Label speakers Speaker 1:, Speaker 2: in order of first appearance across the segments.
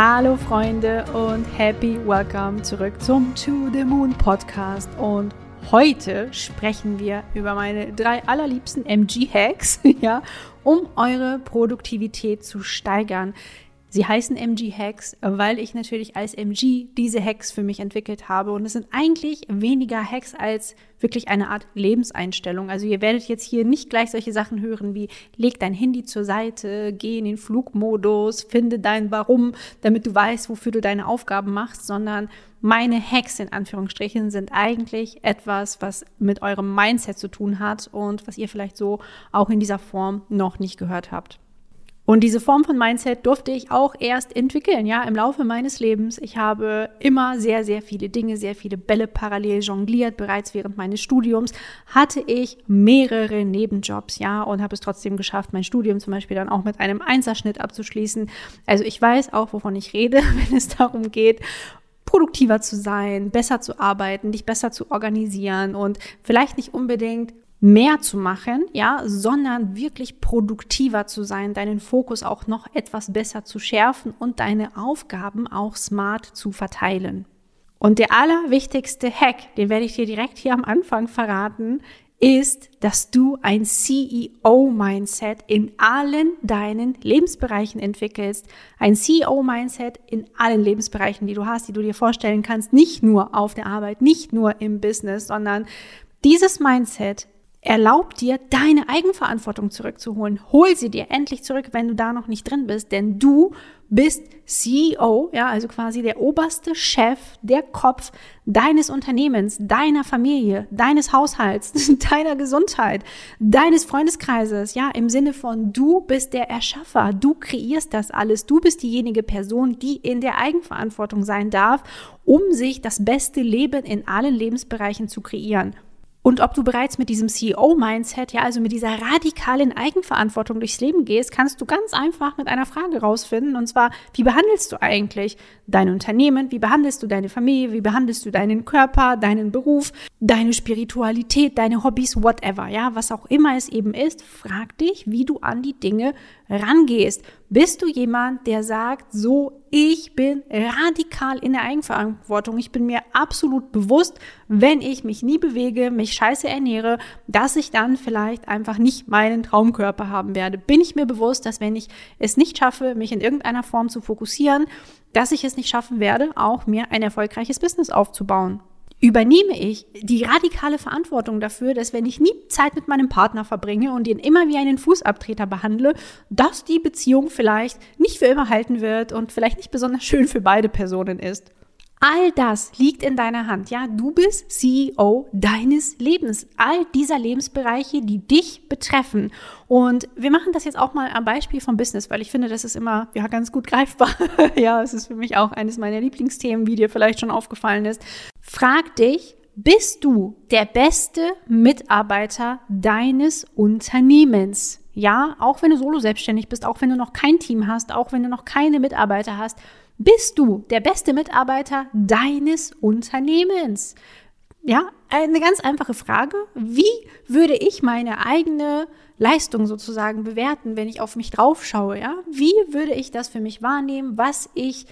Speaker 1: Hallo Freunde und happy welcome zurück zum To the Moon Podcast. Und heute sprechen wir über meine drei allerliebsten MG-Hacks, ja, um eure Produktivität zu steigern. Sie heißen MG-Hacks, weil ich natürlich als MG diese Hacks für mich entwickelt habe. Und es sind eigentlich weniger Hacks als wirklich eine Art Lebenseinstellung. Also ihr werdet jetzt hier nicht gleich solche Sachen hören wie leg dein Handy zur Seite, geh in den Flugmodus, finde dein Warum, damit du weißt, wofür du deine Aufgaben machst, sondern meine Hacks in Anführungsstrichen sind eigentlich etwas, was mit eurem Mindset zu tun hat und was ihr vielleicht so auch in dieser Form noch nicht gehört habt. Und diese Form von Mindset durfte ich auch erst entwickeln, ja, im Laufe meines Lebens. Ich habe immer sehr, sehr viele Dinge, sehr viele Bälle parallel jongliert. Bereits während meines Studiums hatte ich mehrere Nebenjobs, ja, und habe es trotzdem geschafft, mein Studium zum Beispiel dann auch mit einem Einserschnitt abzuschließen. Also ich weiß auch, wovon ich rede, wenn es darum geht, produktiver zu sein, besser zu arbeiten, dich besser zu organisieren und vielleicht nicht unbedingt mehr zu machen, ja, sondern wirklich produktiver zu sein, deinen Fokus auch noch etwas besser zu schärfen und deine Aufgaben auch smart zu verteilen. Und der allerwichtigste Hack, den werde ich dir direkt hier am Anfang verraten, ist, dass du ein CEO-Mindset in allen deinen Lebensbereichen entwickelst. Ein CEO-Mindset in allen Lebensbereichen, die du hast, die du dir vorstellen kannst, nicht nur auf der Arbeit, nicht nur im Business, sondern dieses Mindset erlaubt dir, deine Eigenverantwortung zurückzuholen. Hol sie dir endlich zurück, wenn du da noch nicht drin bist, denn du bist CEO, ja, also quasi der oberste Chef, der Kopf deines Unternehmens, deiner Familie, deines Haushalts, deiner Gesundheit, deines Freundeskreises, ja, im Sinne von du bist der Erschaffer, du kreierst das alles, du bist diejenige Person, die in der Eigenverantwortung sein darf, um sich das beste Leben in allen Lebensbereichen zu kreieren. Und ob du bereits mit diesem CEO-Mindset, ja, also mit dieser radikalen Eigenverantwortung durchs Leben gehst, kannst du ganz einfach mit einer Frage rausfinden. Und zwar, wie behandelst du eigentlich dein Unternehmen? Wie behandelst du deine Familie? Wie behandelst du deinen Körper, deinen Beruf, deine Spiritualität, deine Hobbys, whatever, ja, was auch immer es eben ist? Frag dich, wie du an die Dinge rangehst. Bist du jemand, der sagt, so, ich bin radikal in der Eigenverantwortung. Ich bin mir absolut bewusst, wenn ich mich nie bewege, mich scheiße ernähre, dass ich dann vielleicht einfach nicht meinen Traumkörper haben werde. Bin ich mir bewusst, dass wenn ich es nicht schaffe, mich in irgendeiner Form zu fokussieren, dass ich es nicht schaffen werde, auch mir ein erfolgreiches Business aufzubauen übernehme ich die radikale Verantwortung dafür, dass wenn ich nie Zeit mit meinem Partner verbringe und ihn immer wie einen Fußabtreter behandle, dass die Beziehung vielleicht nicht für immer halten wird und vielleicht nicht besonders schön für beide Personen ist. All das liegt in deiner Hand. Ja, du bist CEO deines Lebens. All dieser Lebensbereiche, die dich betreffen. Und wir machen das jetzt auch mal am Beispiel vom Business, weil ich finde, das ist immer ja ganz gut greifbar. ja, es ist für mich auch eines meiner Lieblingsthemen, wie dir vielleicht schon aufgefallen ist. Frag dich, bist du der beste Mitarbeiter deines Unternehmens? Ja, auch wenn du solo selbstständig bist, auch wenn du noch kein Team hast, auch wenn du noch keine Mitarbeiter hast, bist du der beste Mitarbeiter deines Unternehmens? Ja, eine ganz einfache Frage. Wie würde ich meine eigene Leistung sozusagen bewerten, wenn ich auf mich draufschaue? Ja, wie würde ich das für mich wahrnehmen, was ich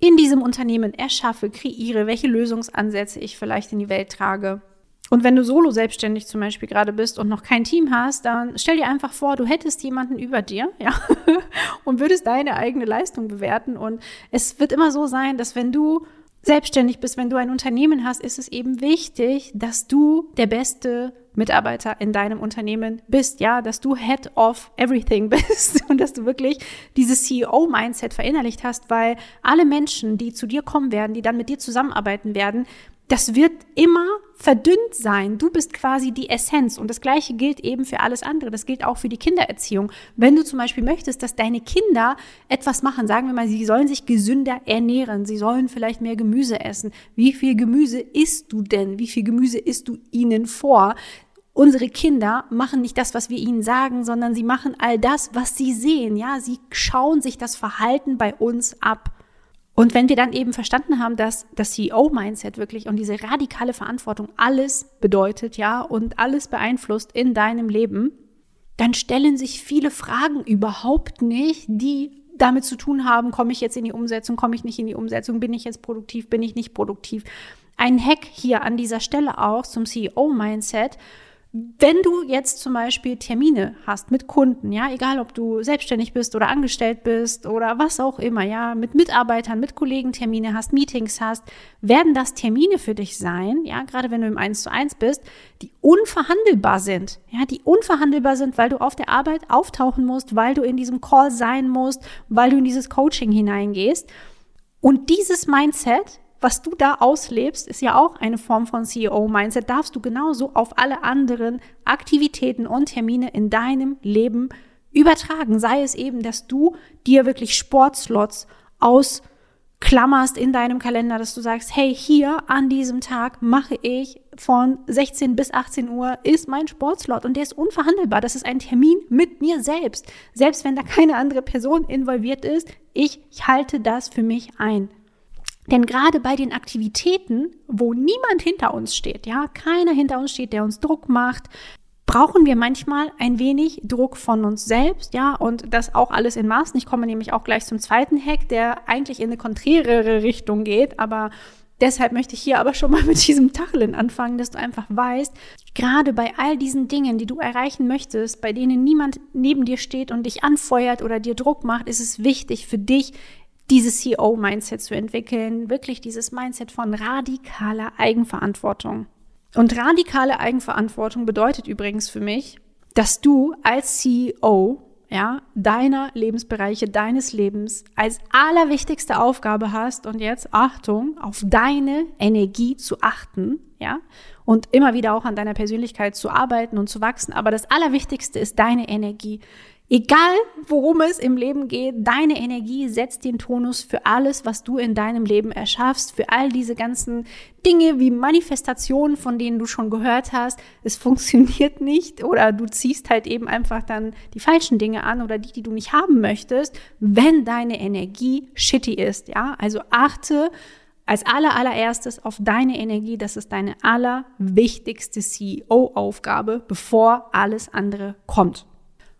Speaker 1: in diesem Unternehmen erschaffe, kreiere, welche Lösungsansätze ich vielleicht in die Welt trage? Und wenn du solo selbstständig zum Beispiel gerade bist und noch kein Team hast, dann stell dir einfach vor, du hättest jemanden über dir, ja, und würdest deine eigene Leistung bewerten. Und es wird immer so sein, dass wenn du selbstständig bist, wenn du ein Unternehmen hast, ist es eben wichtig, dass du der beste Mitarbeiter in deinem Unternehmen bist, ja, dass du Head of Everything bist und dass du wirklich dieses CEO-Mindset verinnerlicht hast, weil alle Menschen, die zu dir kommen werden, die dann mit dir zusammenarbeiten werden, das wird immer verdünnt sein. Du bist quasi die Essenz. Und das Gleiche gilt eben für alles andere. Das gilt auch für die Kindererziehung. Wenn du zum Beispiel möchtest, dass deine Kinder etwas machen, sagen wir mal, sie sollen sich gesünder ernähren, sie sollen vielleicht mehr Gemüse essen. Wie viel Gemüse isst du denn? Wie viel Gemüse isst du ihnen vor? Unsere Kinder machen nicht das, was wir ihnen sagen, sondern sie machen all das, was sie sehen. Ja, sie schauen sich das Verhalten bei uns ab. Und wenn wir dann eben verstanden haben, dass das CEO-Mindset wirklich und diese radikale Verantwortung alles bedeutet, ja, und alles beeinflusst in deinem Leben, dann stellen sich viele Fragen überhaupt nicht, die damit zu tun haben, komme ich jetzt in die Umsetzung, komme ich nicht in die Umsetzung, bin ich jetzt produktiv, bin ich nicht produktiv. Ein Hack hier an dieser Stelle auch zum CEO-Mindset wenn du jetzt zum Beispiel Termine hast mit Kunden, ja, egal ob du selbstständig bist oder angestellt bist oder was auch immer, ja, mit Mitarbeitern, mit Kollegen Termine hast, Meetings hast, werden das Termine für dich sein, ja, gerade wenn du im 1 zu 1 bist, die unverhandelbar sind, ja, die unverhandelbar sind, weil du auf der Arbeit auftauchen musst, weil du in diesem Call sein musst, weil du in dieses Coaching hineingehst. Und dieses Mindset was du da auslebst, ist ja auch eine Form von CEO-Mindset. Darfst du genauso auf alle anderen Aktivitäten und Termine in deinem Leben übertragen. Sei es eben, dass du dir wirklich Sportslots ausklammerst in deinem Kalender, dass du sagst, hey, hier an diesem Tag mache ich von 16 bis 18 Uhr ist mein Sportslot und der ist unverhandelbar. Das ist ein Termin mit mir selbst. Selbst wenn da keine andere Person involviert ist, ich, ich halte das für mich ein. Denn gerade bei den Aktivitäten, wo niemand hinter uns steht, ja, keiner hinter uns steht, der uns Druck macht, brauchen wir manchmal ein wenig Druck von uns selbst, ja, und das auch alles in Maßen. Ich komme nämlich auch gleich zum zweiten Hack, der eigentlich in eine konträrere Richtung geht, aber deshalb möchte ich hier aber schon mal mit diesem Tacheln anfangen, dass du einfach weißt, gerade bei all diesen Dingen, die du erreichen möchtest, bei denen niemand neben dir steht und dich anfeuert oder dir Druck macht, ist es wichtig für dich, dieses CEO-Mindset zu entwickeln, wirklich dieses Mindset von radikaler Eigenverantwortung. Und radikale Eigenverantwortung bedeutet übrigens für mich, dass du als CEO ja, deiner Lebensbereiche, deines Lebens als allerwichtigste Aufgabe hast und jetzt Achtung, auf deine Energie zu achten, ja, und immer wieder auch an deiner Persönlichkeit zu arbeiten und zu wachsen. Aber das Allerwichtigste ist deine Energie. Egal, worum es im Leben geht, deine Energie setzt den Tonus für alles, was du in deinem Leben erschaffst, für all diese ganzen Dinge wie Manifestationen, von denen du schon gehört hast. Es funktioniert nicht oder du ziehst halt eben einfach dann die falschen Dinge an oder die, die du nicht haben möchtest, wenn deine Energie shitty ist, ja? Also achte als aller allererstes auf deine Energie. Das ist deine allerwichtigste CEO-Aufgabe, bevor alles andere kommt.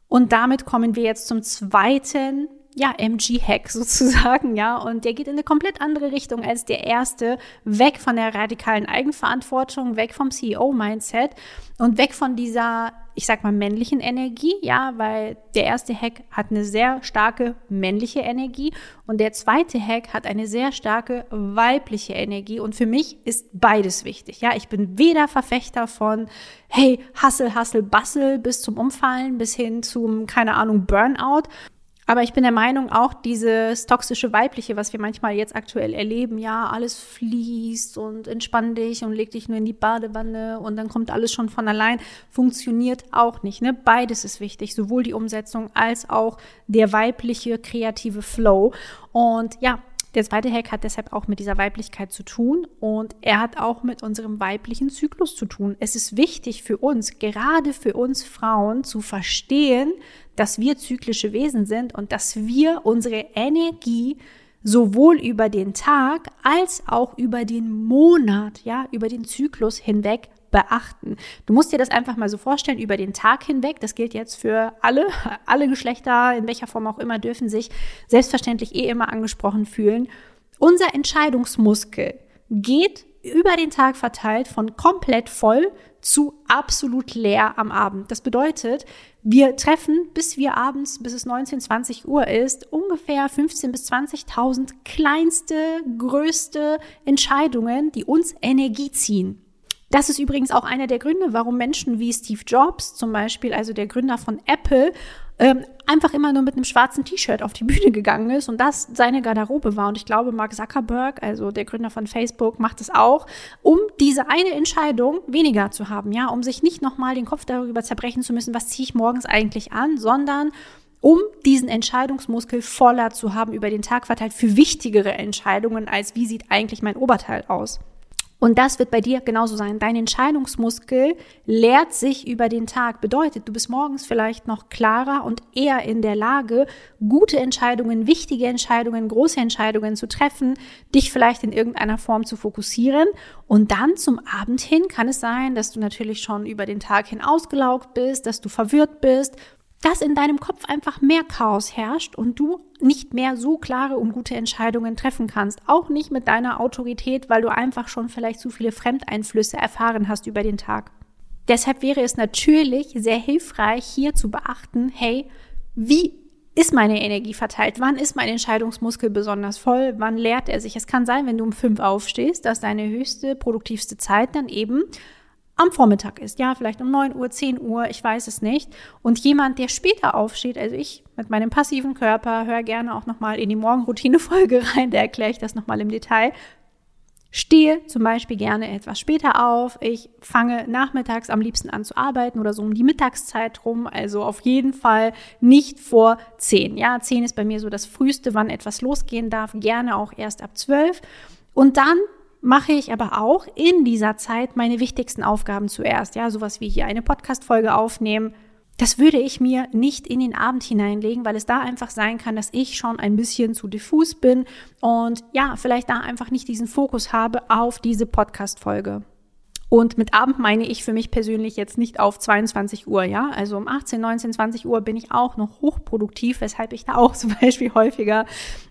Speaker 1: Und damit kommen wir jetzt zum zweiten ja, MG-Hack sozusagen, ja, und der geht in eine komplett andere Richtung als der erste, weg von der radikalen Eigenverantwortung, weg vom CEO-Mindset und weg von dieser, ich sag mal, männlichen Energie, ja, weil der erste Hack hat eine sehr starke männliche Energie und der zweite Hack hat eine sehr starke weibliche Energie. Und für mich ist beides wichtig, ja, ich bin weder Verfechter von, hey, Hassel, Hassel, Bassel bis zum Umfallen, bis hin zum, keine Ahnung, Burnout, aber ich bin der Meinung, auch dieses toxische Weibliche, was wir manchmal jetzt aktuell erleben, ja, alles fließt und entspann dich und leg dich nur in die Badewanne und dann kommt alles schon von allein, funktioniert auch nicht. Ne? Beides ist wichtig, sowohl die Umsetzung als auch der weibliche kreative Flow. Und ja, der zweite Hack hat deshalb auch mit dieser Weiblichkeit zu tun und er hat auch mit unserem weiblichen Zyklus zu tun. Es ist wichtig für uns, gerade für uns Frauen, zu verstehen, dass wir zyklische Wesen sind und dass wir unsere Energie sowohl über den Tag als auch über den Monat, ja, über den Zyklus hinweg beachten. Du musst dir das einfach mal so vorstellen, über den Tag hinweg, das gilt jetzt für alle, alle Geschlechter, in welcher Form auch immer, dürfen sich selbstverständlich eh immer angesprochen fühlen. Unser Entscheidungsmuskel geht über den Tag verteilt von komplett voll zu absolut leer am Abend. Das bedeutet, wir treffen, bis wir abends, bis es 19, 20 Uhr ist, ungefähr 15 bis 20.000 kleinste, größte Entscheidungen, die uns Energie ziehen. Das ist übrigens auch einer der Gründe, warum Menschen wie Steve Jobs zum Beispiel, also der Gründer von Apple, ähm, einfach immer nur mit einem schwarzen T-Shirt auf die Bühne gegangen ist und das seine Garderobe war. Und ich glaube, Mark Zuckerberg, also der Gründer von Facebook, macht es auch, um diese eine Entscheidung weniger zu haben, ja, um sich nicht nochmal den Kopf darüber zerbrechen zu müssen, was ziehe ich morgens eigentlich an, sondern um diesen Entscheidungsmuskel voller zu haben über den Tag verteilt für wichtigere Entscheidungen als wie sieht eigentlich mein Oberteil aus. Und das wird bei dir genauso sein. Dein Entscheidungsmuskel leert sich über den Tag. Bedeutet, du bist morgens vielleicht noch klarer und eher in der Lage, gute Entscheidungen, wichtige Entscheidungen, große Entscheidungen zu treffen, dich vielleicht in irgendeiner Form zu fokussieren. Und dann zum Abend hin kann es sein, dass du natürlich schon über den Tag hin ausgelaugt bist, dass du verwirrt bist, dass in deinem Kopf einfach mehr Chaos herrscht und du nicht mehr so klare und gute Entscheidungen treffen kannst. Auch nicht mit deiner Autorität, weil du einfach schon vielleicht zu viele Fremdeinflüsse erfahren hast über den Tag. Deshalb wäre es natürlich sehr hilfreich, hier zu beachten, hey, wie ist meine Energie verteilt? Wann ist mein Entscheidungsmuskel besonders voll? Wann leert er sich? Es kann sein, wenn du um fünf aufstehst, dass deine höchste, produktivste Zeit dann eben am Vormittag ist. Ja, vielleicht um 9 Uhr, 10 Uhr, ich weiß es nicht. Und jemand, der später aufsteht, also ich mit meinem passiven Körper, höre gerne auch nochmal in die Morgenroutine-Folge rein, da erkläre ich das nochmal im Detail. Stehe zum Beispiel gerne etwas später auf. Ich fange nachmittags am liebsten an zu arbeiten oder so um die Mittagszeit rum. Also auf jeden Fall nicht vor 10. Ja, 10 ist bei mir so das früheste, wann etwas losgehen darf. Gerne auch erst ab 12. Und dann mache ich aber auch in dieser Zeit meine wichtigsten Aufgaben zuerst. Ja, sowas wie hier eine Podcast-Folge aufnehmen. Das würde ich mir nicht in den Abend hineinlegen, weil es da einfach sein kann, dass ich schon ein bisschen zu diffus bin und ja, vielleicht da einfach nicht diesen Fokus habe auf diese Podcast-Folge. Und mit Abend meine ich für mich persönlich jetzt nicht auf 22 Uhr, ja. Also um 18, 19, 20 Uhr bin ich auch noch hochproduktiv, weshalb ich da auch zum Beispiel häufiger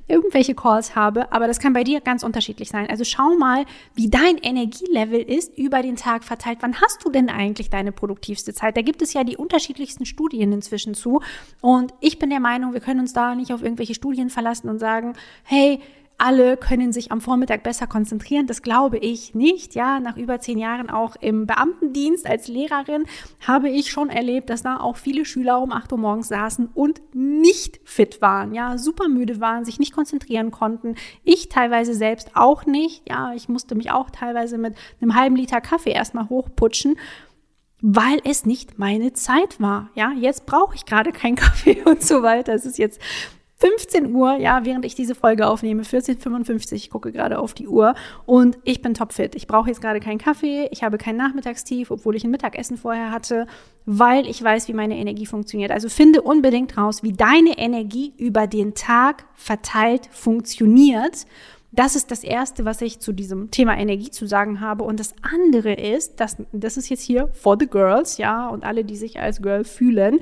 Speaker 1: irgendwelche Calls habe. Aber das kann bei dir ganz unterschiedlich sein. Also schau mal, wie dein Energielevel ist über den Tag verteilt. Wann hast du denn eigentlich deine produktivste Zeit? Da gibt es ja die unterschiedlichsten Studien inzwischen zu. Und ich bin der Meinung, wir können uns da nicht auf irgendwelche Studien verlassen und sagen, hey, alle können sich am Vormittag besser konzentrieren. Das glaube ich nicht. Ja, nach über zehn Jahren auch im Beamtendienst als Lehrerin habe ich schon erlebt, dass da auch viele Schüler um acht Uhr morgens saßen und nicht fit waren. Ja, super müde waren, sich nicht konzentrieren konnten. Ich teilweise selbst auch nicht. Ja, ich musste mich auch teilweise mit einem halben Liter Kaffee erstmal hochputschen weil es nicht meine Zeit war. Ja, jetzt brauche ich gerade keinen Kaffee und so weiter. Es ist jetzt 15 Uhr, ja, während ich diese Folge aufnehme, 14.55, ich gucke gerade auf die Uhr und ich bin topfit. Ich brauche jetzt gerade keinen Kaffee, ich habe kein Nachmittagstief, obwohl ich ein Mittagessen vorher hatte, weil ich weiß, wie meine Energie funktioniert. Also finde unbedingt raus, wie deine Energie über den Tag verteilt funktioniert. Das ist das Erste, was ich zu diesem Thema Energie zu sagen habe. Und das andere ist, das, das ist jetzt hier for the girls, ja, und alle, die sich als Girl fühlen,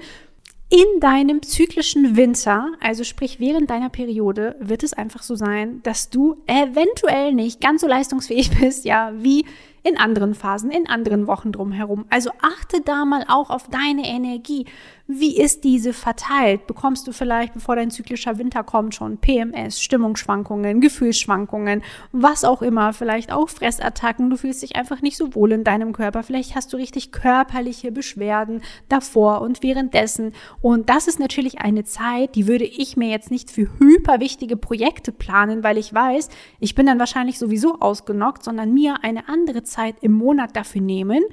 Speaker 1: in deinem zyklischen Winter, also sprich während deiner Periode, wird es einfach so sein, dass du eventuell nicht ganz so leistungsfähig bist, ja, wie in anderen Phasen, in anderen Wochen drumherum. Also achte da mal auch auf deine Energie. Wie ist diese verteilt? Bekommst du vielleicht, bevor dein zyklischer Winter kommt, schon PMS, Stimmungsschwankungen, Gefühlsschwankungen, was auch immer, vielleicht auch Fressattacken, du fühlst dich einfach nicht so wohl in deinem Körper, vielleicht hast du richtig körperliche Beschwerden davor und währenddessen. Und das ist natürlich eine Zeit, die würde ich mir jetzt nicht für hyperwichtige Projekte planen, weil ich weiß, ich bin dann wahrscheinlich sowieso ausgenockt, sondern mir eine andere Zeit im Monat dafür nehmen,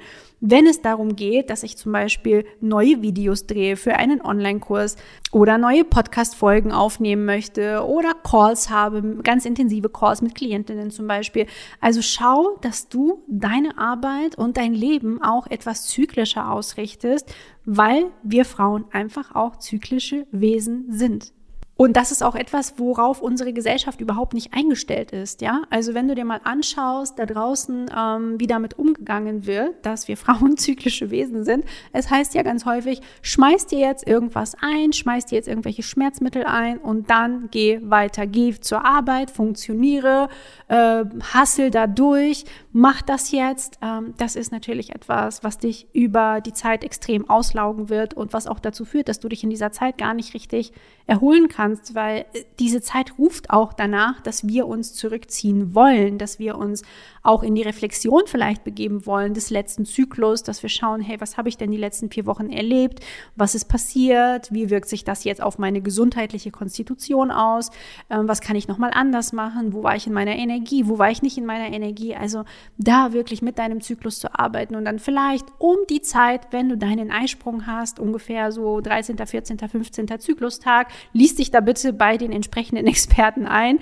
Speaker 1: wenn es darum geht, dass ich zum Beispiel neue Videos drehe für einen Online-Kurs oder neue Podcast-Folgen aufnehmen möchte oder Calls habe, ganz intensive Calls mit Klientinnen zum Beispiel. Also schau, dass du deine Arbeit und dein Leben auch etwas zyklischer ausrichtest, weil wir Frauen einfach auch zyklische Wesen sind. Und das ist auch etwas, worauf unsere Gesellschaft überhaupt nicht eingestellt ist. Ja, also wenn du dir mal anschaust, da draußen, ähm, wie damit umgegangen wird, dass wir Frauen zyklische Wesen sind. Es heißt ja ganz häufig, schmeiß dir jetzt irgendwas ein, schmeiß dir jetzt irgendwelche Schmerzmittel ein und dann geh weiter, geh zur Arbeit, funktioniere, äh, hassel da durch, mach das jetzt. Ähm, das ist natürlich etwas, was dich über die Zeit extrem auslaugen wird und was auch dazu führt, dass du dich in dieser Zeit gar nicht richtig erholen kannst weil äh, diese Zeit ruft auch danach, dass wir uns zurückziehen wollen, dass wir uns auch in die Reflexion vielleicht begeben wollen des letzten Zyklus, dass wir schauen, hey, was habe ich denn die letzten vier Wochen erlebt? Was ist passiert? Wie wirkt sich das jetzt auf meine gesundheitliche Konstitution aus? Ähm, was kann ich nochmal anders machen? Wo war ich in meiner Energie? Wo war ich nicht in meiner Energie? Also da wirklich mit deinem Zyklus zu arbeiten und dann vielleicht um die Zeit, wenn du deinen Eisprung hast, ungefähr so 13., 14., 15. Zyklustag, liest dich da bitte bei den entsprechenden Experten ein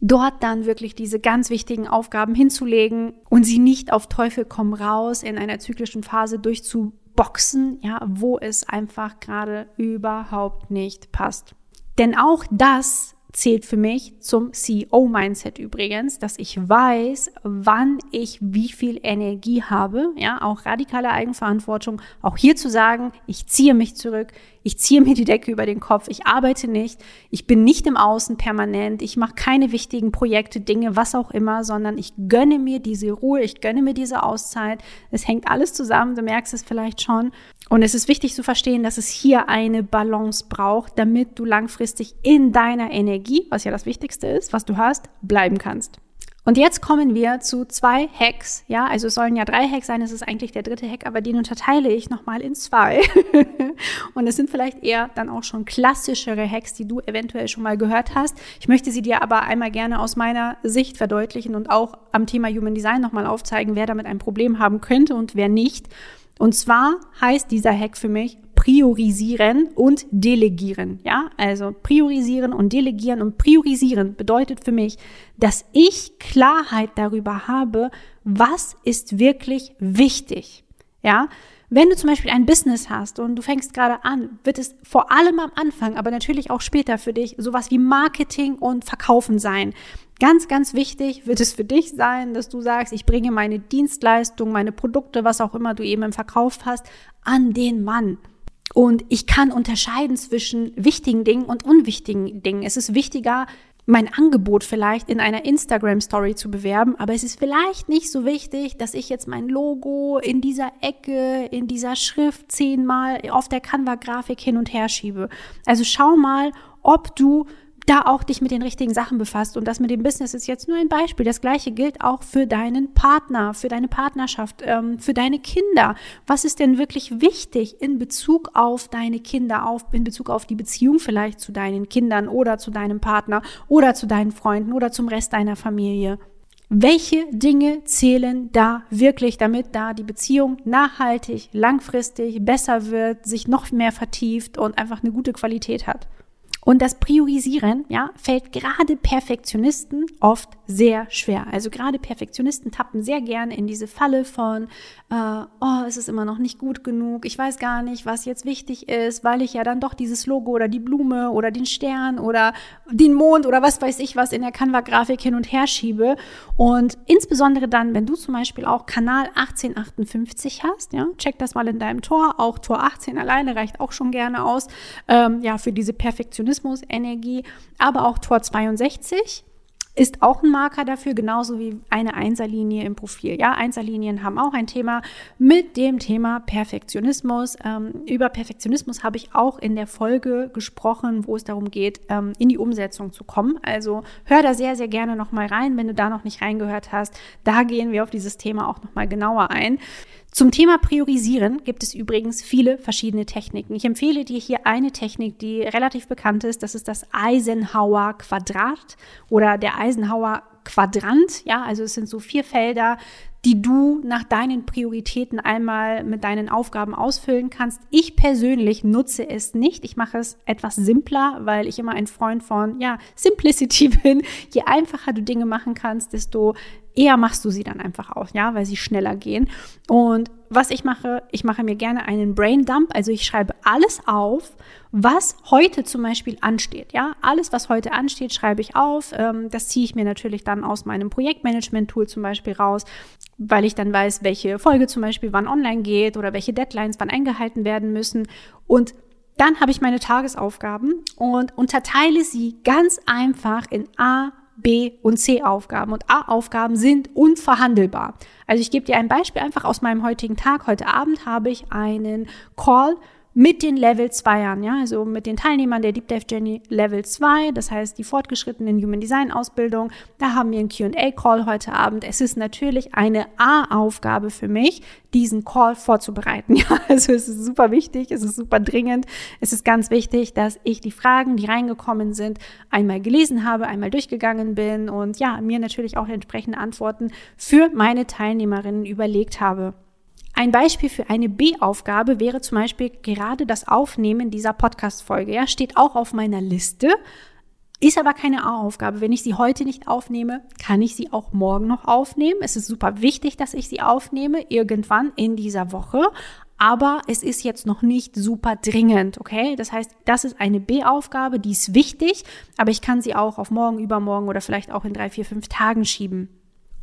Speaker 1: dort dann wirklich diese ganz wichtigen Aufgaben hinzulegen und sie nicht auf Teufel komm raus in einer zyklischen Phase durchzuboxen, ja, wo es einfach gerade überhaupt nicht passt. Denn auch das zählt für mich zum CEO-Mindset übrigens, dass ich weiß, wann ich wie viel Energie habe, ja, auch radikale Eigenverantwortung, auch hier zu sagen, ich ziehe mich zurück, ich ziehe mir die Decke über den Kopf, ich arbeite nicht, ich bin nicht im Außen permanent, ich mache keine wichtigen Projekte, Dinge, was auch immer, sondern ich gönne mir diese Ruhe, ich gönne mir diese Auszeit. Es hängt alles zusammen, du merkst es vielleicht schon. Und es ist wichtig zu verstehen, dass es hier eine Balance braucht, damit du langfristig in deiner Energie, was ja das Wichtigste ist, was du hast, bleiben kannst. Und jetzt kommen wir zu zwei Hacks. Ja, also es sollen ja drei Hacks sein. Es ist eigentlich der dritte Hack, aber den unterteile ich nochmal in zwei. und es sind vielleicht eher dann auch schon klassischere Hacks, die du eventuell schon mal gehört hast. Ich möchte sie dir aber einmal gerne aus meiner Sicht verdeutlichen und auch am Thema Human Design nochmal aufzeigen, wer damit ein Problem haben könnte und wer nicht. Und zwar heißt dieser Hack für mich priorisieren und delegieren. Ja, also priorisieren und delegieren und priorisieren bedeutet für mich, dass ich Klarheit darüber habe, was ist wirklich wichtig. Ja, wenn du zum Beispiel ein Business hast und du fängst gerade an, wird es vor allem am Anfang, aber natürlich auch später für dich sowas wie Marketing und Verkaufen sein. Ganz, ganz wichtig wird es für dich sein, dass du sagst, ich bringe meine Dienstleistung, meine Produkte, was auch immer du eben im Verkauf hast, an den Mann. Und ich kann unterscheiden zwischen wichtigen Dingen und unwichtigen Dingen. Es ist wichtiger, mein Angebot vielleicht in einer Instagram-Story zu bewerben, aber es ist vielleicht nicht so wichtig, dass ich jetzt mein Logo in dieser Ecke, in dieser Schrift zehnmal auf der Canva-Grafik hin und her schiebe. Also schau mal, ob du da auch dich mit den richtigen Sachen befasst. Und das mit dem Business ist jetzt nur ein Beispiel. Das gleiche gilt auch für deinen Partner, für deine Partnerschaft, ähm, für deine Kinder. Was ist denn wirklich wichtig in Bezug auf deine Kinder, auf, in Bezug auf die Beziehung vielleicht zu deinen Kindern oder zu deinem Partner oder zu deinen Freunden oder zum Rest deiner Familie? Welche Dinge zählen da wirklich, damit da die Beziehung nachhaltig, langfristig besser wird, sich noch mehr vertieft und einfach eine gute Qualität hat? Und das Priorisieren, ja, fällt gerade Perfektionisten oft sehr schwer. Also gerade Perfektionisten tappen sehr gerne in diese Falle von, äh, oh, es ist immer noch nicht gut genug, ich weiß gar nicht, was jetzt wichtig ist, weil ich ja dann doch dieses Logo oder die Blume oder den Stern oder den Mond oder was weiß ich was in der Canva-Grafik hin und her schiebe. Und insbesondere dann, wenn du zum Beispiel auch Kanal 1858 hast, ja, check das mal in deinem Tor, auch Tor 18 alleine reicht auch schon gerne aus, ähm, ja, für diese Perfektionismus, Energie, aber auch Tor 62 ist auch ein Marker dafür, genauso wie eine Einserlinie im Profil. Ja, Einserlinien haben auch ein Thema mit dem Thema Perfektionismus. Ähm, über Perfektionismus habe ich auch in der Folge gesprochen, wo es darum geht, ähm, in die Umsetzung zu kommen. Also hör da sehr, sehr gerne nochmal rein, wenn du da noch nicht reingehört hast. Da gehen wir auf dieses Thema auch nochmal genauer ein. Zum Thema Priorisieren gibt es übrigens viele verschiedene Techniken. Ich empfehle dir hier eine Technik, die relativ bekannt ist. Das ist das Eisenhower Quadrat oder der Eisenhower Quadrant. Ja, also es sind so vier Felder, die du nach deinen Prioritäten einmal mit deinen Aufgaben ausfüllen kannst. Ich persönlich nutze es nicht. Ich mache es etwas simpler, weil ich immer ein Freund von, ja, Simplicity bin. Je einfacher du Dinge machen kannst, desto eher machst du sie dann einfach aus, ja, weil sie schneller gehen. Und was ich mache, ich mache mir gerne einen Brain Dump, also ich schreibe alles auf, was heute zum Beispiel ansteht, ja, alles, was heute ansteht, schreibe ich auf. Ähm, das ziehe ich mir natürlich dann aus meinem Projektmanagement-Tool zum Beispiel raus, weil ich dann weiß, welche Folge zum Beispiel wann online geht oder welche Deadlines wann eingehalten werden müssen und dann habe ich meine Tagesaufgaben und unterteile sie ganz einfach in A, B und C Aufgaben. Und A Aufgaben sind unverhandelbar. Also ich gebe dir ein Beispiel einfach aus meinem heutigen Tag. Heute Abend habe ich einen Call mit den Level 2ern, ja, also mit den Teilnehmern der Deep Dive Journey Level 2, das heißt die fortgeschrittenen Human Design Ausbildung. Da haben wir einen Q&A Call heute Abend. Es ist natürlich eine A-Aufgabe für mich, diesen Call vorzubereiten. Ja, also es ist super wichtig, es ist super dringend. Es ist ganz wichtig, dass ich die Fragen, die reingekommen sind, einmal gelesen habe, einmal durchgegangen bin und ja, mir natürlich auch entsprechende Antworten für meine Teilnehmerinnen überlegt habe. Ein Beispiel für eine B-Aufgabe wäre zum Beispiel gerade das Aufnehmen dieser Podcast-Folge. Ja, steht auch auf meiner Liste, ist aber keine A-Aufgabe. Wenn ich sie heute nicht aufnehme, kann ich sie auch morgen noch aufnehmen. Es ist super wichtig, dass ich sie aufnehme, irgendwann in dieser Woche. Aber es ist jetzt noch nicht super dringend, okay? Das heißt, das ist eine B-Aufgabe, die ist wichtig, aber ich kann sie auch auf morgen, übermorgen oder vielleicht auch in drei, vier, fünf Tagen schieben.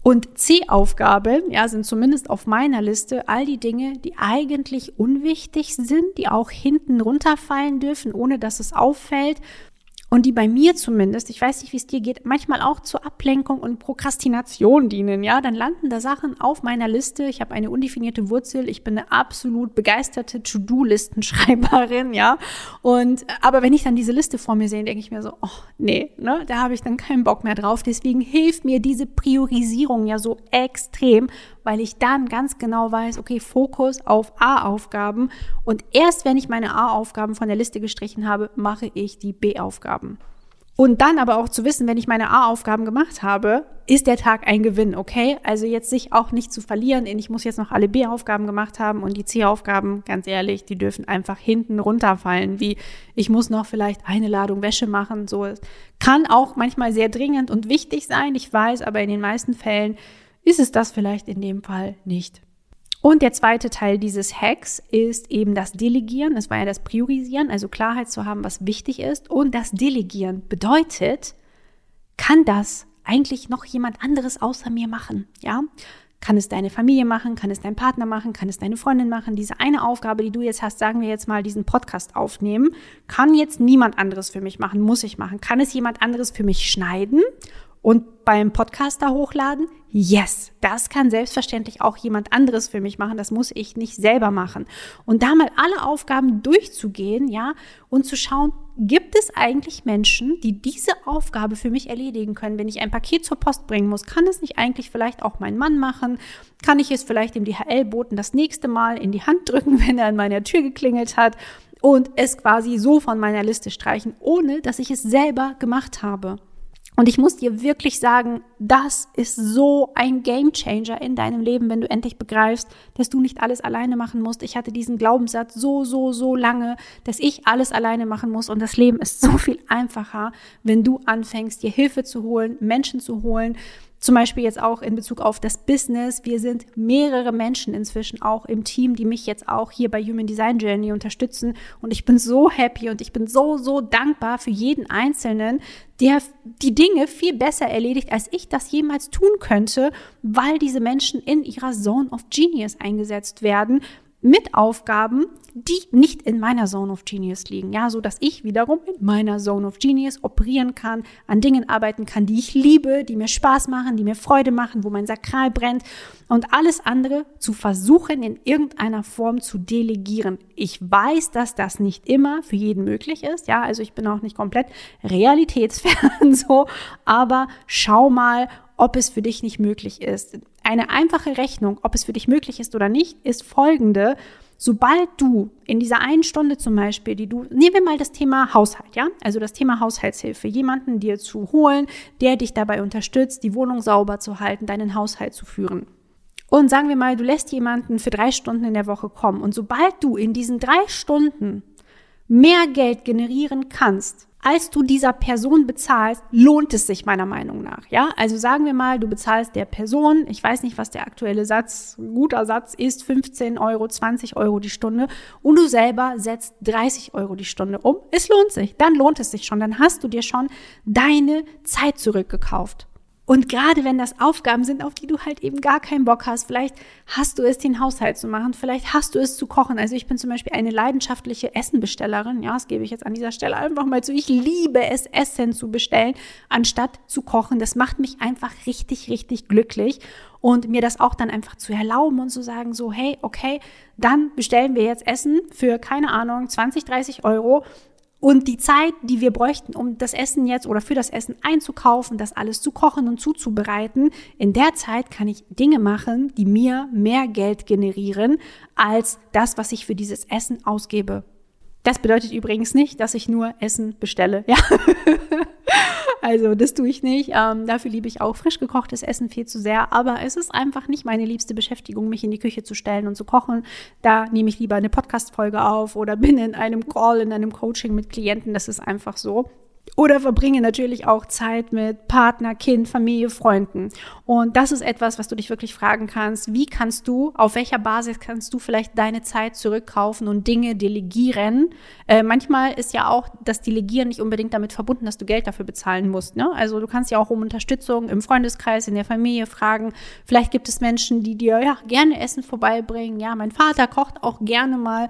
Speaker 1: Und C-Aufgabe, ja, sind zumindest auf meiner Liste all die Dinge, die eigentlich unwichtig sind, die auch hinten runterfallen dürfen, ohne dass es auffällt und die bei mir zumindest, ich weiß nicht, wie es dir geht, manchmal auch zur Ablenkung und Prokrastination dienen. Ja, dann landen da Sachen auf meiner Liste. Ich habe eine undefinierte Wurzel. Ich bin eine absolut begeisterte To-Do-Listenschreiberin. Ja, und aber wenn ich dann diese Liste vor mir sehe, denke ich mir so, oh nee, ne, da habe ich dann keinen Bock mehr drauf. Deswegen hilft mir diese Priorisierung ja so extrem, weil ich dann ganz genau weiß, okay, Fokus auf A-Aufgaben und erst wenn ich meine A-Aufgaben von der Liste gestrichen habe, mache ich die B-Aufgaben. Und dann aber auch zu wissen, wenn ich meine A-Aufgaben gemacht habe, ist der Tag ein Gewinn, okay? Also jetzt sich auch nicht zu verlieren in, ich muss jetzt noch alle B-Aufgaben gemacht haben und die C-Aufgaben, ganz ehrlich, die dürfen einfach hinten runterfallen, wie ich muss noch vielleicht eine Ladung Wäsche machen, so. Kann auch manchmal sehr dringend und wichtig sein, ich weiß, aber in den meisten Fällen ist es das vielleicht in dem Fall nicht. Und der zweite Teil dieses Hacks ist eben das Delegieren. Es war ja das Priorisieren, also Klarheit zu haben, was wichtig ist. Und das Delegieren bedeutet, kann das eigentlich noch jemand anderes außer mir machen? Ja? Kann es deine Familie machen? Kann es dein Partner machen? Kann es deine Freundin machen? Diese eine Aufgabe, die du jetzt hast, sagen wir jetzt mal, diesen Podcast aufnehmen, kann jetzt niemand anderes für mich machen, muss ich machen. Kann es jemand anderes für mich schneiden? und beim Podcaster hochladen? Yes, das kann selbstverständlich auch jemand anderes für mich machen. Das muss ich nicht selber machen. Und da mal alle Aufgaben durchzugehen, ja, und zu schauen, gibt es eigentlich Menschen, die diese Aufgabe für mich erledigen können, wenn ich ein Paket zur Post bringen muss? Kann es nicht eigentlich vielleicht auch mein Mann machen? Kann ich es vielleicht dem DHL-Boten das nächste Mal in die Hand drücken, wenn er an meiner Tür geklingelt hat? Und es quasi so von meiner Liste streichen, ohne dass ich es selber gemacht habe. Und ich muss dir wirklich sagen, das ist so ein Game Changer in deinem Leben, wenn du endlich begreifst, dass du nicht alles alleine machen musst. Ich hatte diesen Glaubenssatz so, so, so lange, dass ich alles alleine machen muss. Und das Leben ist so viel einfacher, wenn du anfängst, dir Hilfe zu holen, Menschen zu holen, zum Beispiel jetzt auch in Bezug auf das Business. Wir sind mehrere Menschen inzwischen auch im Team, die mich jetzt auch hier bei Human Design Journey unterstützen. Und ich bin so happy und ich bin so, so dankbar für jeden Einzelnen, der die Dinge viel besser erledigt, als ich das jemals tun könnte, weil diese Menschen in ihrer Zone of Genius eingesetzt werden, mit Aufgaben, die nicht in meiner Zone of Genius liegen. Ja, so dass ich wiederum in meiner Zone of Genius operieren kann, an Dingen arbeiten kann, die ich liebe, die mir Spaß machen, die mir Freude machen, wo mein Sakral brennt und alles andere zu versuchen, in irgendeiner Form zu delegieren. Ich weiß, dass das nicht immer für jeden möglich ist. Ja, also ich bin auch nicht komplett realitätsfern so, aber schau mal, ob es für dich nicht möglich ist. Eine einfache Rechnung, ob es für dich möglich ist oder nicht, ist folgende. Sobald du in dieser einen Stunde zum Beispiel, die du, nehmen wir mal das Thema Haushalt, ja, also das Thema Haushaltshilfe, jemanden dir zu holen, der dich dabei unterstützt, die Wohnung sauber zu halten, deinen Haushalt zu führen. Und sagen wir mal, du lässt jemanden für drei Stunden in der Woche kommen und sobald du in diesen drei Stunden mehr Geld generieren kannst, als du dieser Person bezahlst, lohnt es sich meiner Meinung nach. Ja, also sagen wir mal, du bezahlst der Person, ich weiß nicht, was der aktuelle Satz, guter Satz ist, 15 Euro, 20 Euro die Stunde und du selber setzt 30 Euro die Stunde um. Es lohnt sich. Dann lohnt es sich schon. Dann hast du dir schon deine Zeit zurückgekauft. Und gerade wenn das Aufgaben sind, auf die du halt eben gar keinen Bock hast, vielleicht hast du es, den Haushalt zu machen, vielleicht hast du es zu kochen. Also ich bin zum Beispiel eine leidenschaftliche Essenbestellerin. Ja, das gebe ich jetzt an dieser Stelle einfach mal zu. Ich liebe es, Essen zu bestellen, anstatt zu kochen. Das macht mich einfach richtig, richtig glücklich. Und mir das auch dann einfach zu erlauben und zu sagen, so, hey, okay, dann bestellen wir jetzt Essen für, keine Ahnung, 20, 30 Euro und die Zeit, die wir bräuchten, um das Essen jetzt oder für das Essen einzukaufen, das alles zu kochen und zuzubereiten, in der Zeit kann ich Dinge machen, die mir mehr Geld generieren als das, was ich für dieses Essen ausgebe. Das bedeutet übrigens nicht, dass ich nur Essen bestelle. Ja. also das tue ich nicht. Ähm, dafür liebe ich auch frisch gekochtes Essen viel zu sehr. Aber es ist einfach nicht meine liebste Beschäftigung, mich in die Küche zu stellen und zu kochen. Da nehme ich lieber eine Podcast-Folge auf oder bin in einem Call, in einem Coaching mit Klienten. Das ist einfach so. Oder verbringe natürlich auch Zeit mit Partner, Kind, Familie, Freunden. Und das ist etwas, was du dich wirklich fragen kannst. Wie kannst du, auf welcher Basis kannst du vielleicht deine Zeit zurückkaufen und Dinge delegieren? Äh, manchmal ist ja auch das Delegieren nicht unbedingt damit verbunden, dass du Geld dafür bezahlen musst. Ne? Also du kannst ja auch um Unterstützung im Freundeskreis, in der Familie fragen. Vielleicht gibt es Menschen, die dir ja gerne Essen vorbeibringen. Ja, mein Vater kocht auch gerne mal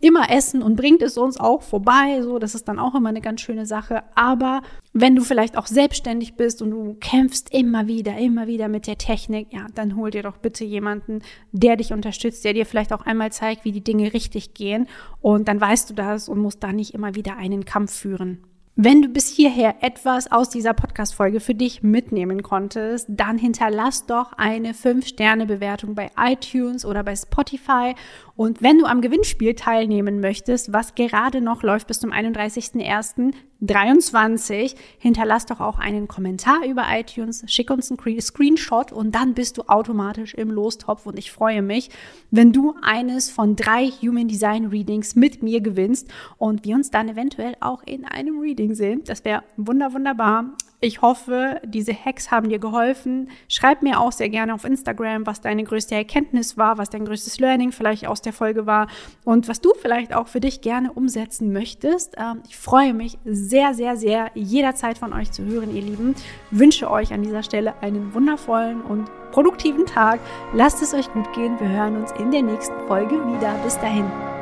Speaker 1: immer essen und bringt es uns auch vorbei. So, das ist dann auch immer eine ganz schöne Sache. Aber wenn du vielleicht auch selbstständig bist und du kämpfst immer wieder, immer wieder mit der Technik, ja, dann hol dir doch bitte jemanden, der dich unterstützt, der dir vielleicht auch einmal zeigt, wie die Dinge richtig gehen. Und dann weißt du das und musst da nicht immer wieder einen Kampf führen. Wenn du bis hierher etwas aus dieser Podcast-Folge für dich mitnehmen konntest, dann hinterlass doch eine 5-Sterne-Bewertung bei iTunes oder bei Spotify und wenn du am Gewinnspiel teilnehmen möchtest, was gerade noch läuft bis zum 31.01.23, hinterlass doch auch einen Kommentar über iTunes, schick uns einen Screenshot und dann bist du automatisch im Lostopf und ich freue mich, wenn du eines von drei Human Design Readings mit mir gewinnst und wir uns dann eventuell auch in einem Reading sehen. Das wäre wunder wunderbar. Ich hoffe, diese Hacks haben dir geholfen. Schreib mir auch sehr gerne auf Instagram, was deine größte Erkenntnis war, was dein größtes Learning vielleicht aus der Folge war und was du vielleicht auch für dich gerne umsetzen möchtest. Ähm, ich freue mich sehr, sehr, sehr, jederzeit von euch zu hören, ihr Lieben. Wünsche euch an dieser Stelle einen wundervollen und produktiven Tag. Lasst es euch gut gehen. Wir hören uns in der nächsten Folge wieder. Bis dahin.